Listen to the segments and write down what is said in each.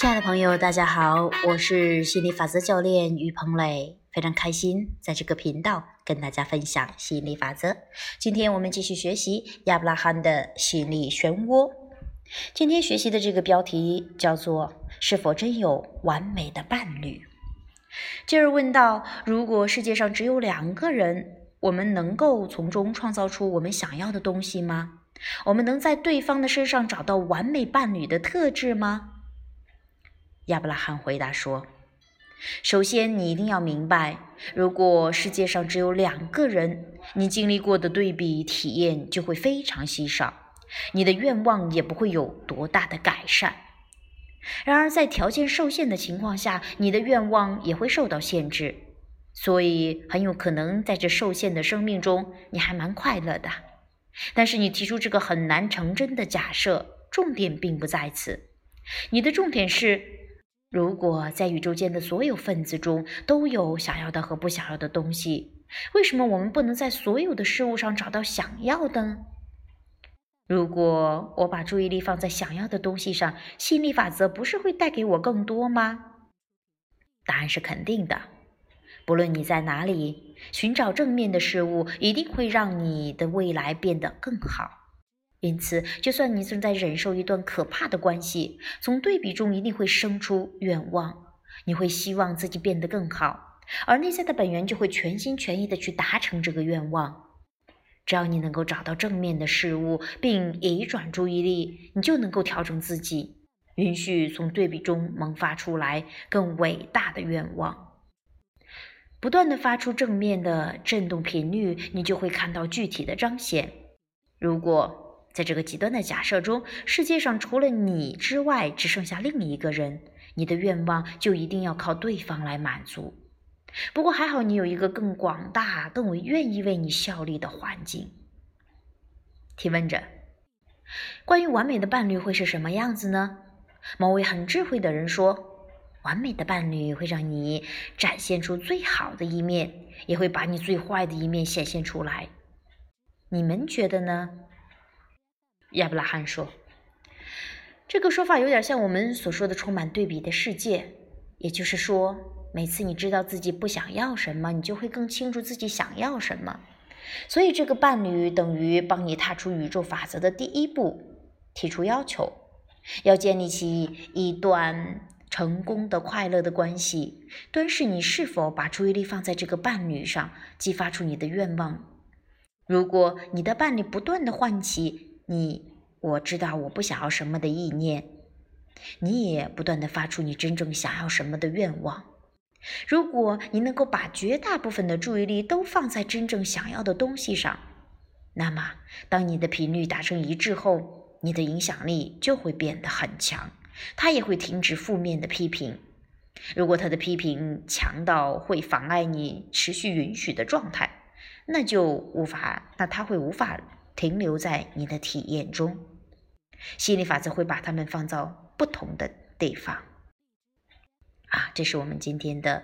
亲爱的朋友，大家好，我是心理法则教练于鹏磊，非常开心在这个频道跟大家分享吸引力法则。今天我们继续学习亚伯拉罕的吸引力漩涡。今天学习的这个标题叫做“是否真有完美的伴侣”。继而问道：如果世界上只有两个人，我们能够从中创造出我们想要的东西吗？我们能在对方的身上找到完美伴侣的特质吗？亚伯拉罕回答说：“首先，你一定要明白，如果世界上只有两个人，你经历过的对比体验就会非常稀少，你的愿望也不会有多大的改善。然而，在条件受限的情况下，你的愿望也会受到限制，所以很有可能在这受限的生命中，你还蛮快乐的。但是，你提出这个很难成真的假设，重点并不在此，你的重点是。”如果在宇宙间的所有分子中都有想要的和不想要的东西，为什么我们不能在所有的事物上找到想要的？如果我把注意力放在想要的东西上，吸引力法则不是会带给我更多吗？答案是肯定的。不论你在哪里，寻找正面的事物一定会让你的未来变得更好。因此，就算你正在忍受一段可怕的关系，从对比中一定会生出愿望。你会希望自己变得更好，而内在的本源就会全心全意的去达成这个愿望。只要你能够找到正面的事物，并移转注意力，你就能够调整自己，允许从对比中萌发出来更伟大的愿望。不断的发出正面的振动频率，你就会看到具体的彰显。如果在这个极端的假设中，世界上除了你之外只剩下另一个人，你的愿望就一定要靠对方来满足。不过还好，你有一个更广大、更为愿意为你效力的环境。提问者：关于完美的伴侣会是什么样子呢？某位很智慧的人说：完美的伴侣会让你展现出最好的一面，也会把你最坏的一面显现出来。你们觉得呢？亚伯拉罕说：“这个说法有点像我们所说的充满对比的世界。也就是说，每次你知道自己不想要什么，你就会更清楚自己想要什么。所以，这个伴侣等于帮你踏出宇宙法则的第一步，提出要求，要建立起一段成功的、快乐的关系。端视你是否把注意力放在这个伴侣上，激发出你的愿望。如果你的伴侣不断的唤起。”你我知道我不想要什么的意念，你也不断的发出你真正想要什么的愿望。如果你能够把绝大部分的注意力都放在真正想要的东西上，那么当你的频率达成一致后，你的影响力就会变得很强，他也会停止负面的批评。如果他的批评强到会妨碍你持续允许的状态，那就无法，那他会无法。停留在你的体验中，吸引力法则会把它们放到不同的地方。啊，这是我们今天的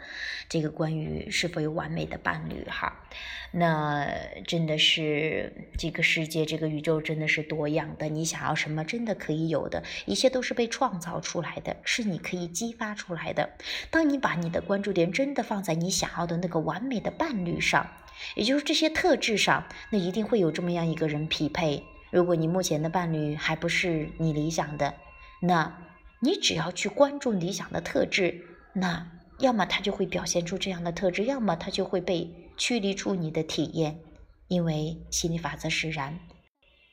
这个关于是否有完美的伴侣哈。那真的是这个世界，这个宇宙真的是多样的。你想要什么，真的可以有的，一切都是被创造出来的，是你可以激发出来的。当你把你的关注点真的放在你想要的那个完美的伴侣上。也就是这些特质上，那一定会有这么样一个人匹配。如果你目前的伴侣还不是你理想的，那你只要去关注理想的特质，那要么他就会表现出这样的特质，要么他就会被驱离出你的体验。因为心理法则使然，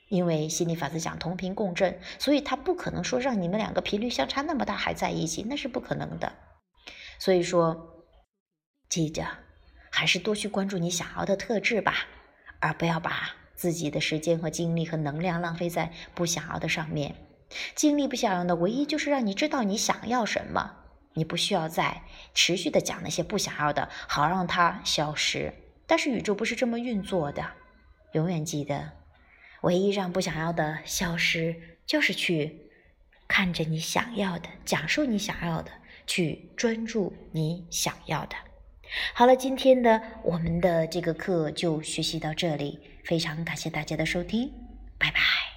因为心理法则讲同频共振，所以他不可能说让你们两个频率相差那么大还在一起，那是不可能的。所以说，记着。还是多去关注你想要的特质吧，而不要把自己的时间和精力和能量浪费在不想要的上面。精力不想要的，唯一就是让你知道你想要什么。你不需要再持续的讲那些不想要的，好让它消失。但是宇宙不是这么运作的。永远记得，唯一让不想要的消失，就是去看着你想要的，讲述你想要的，去专注你想要的。好了今天的我们的这个课就学习到这里。非常感谢大家的收听拜拜。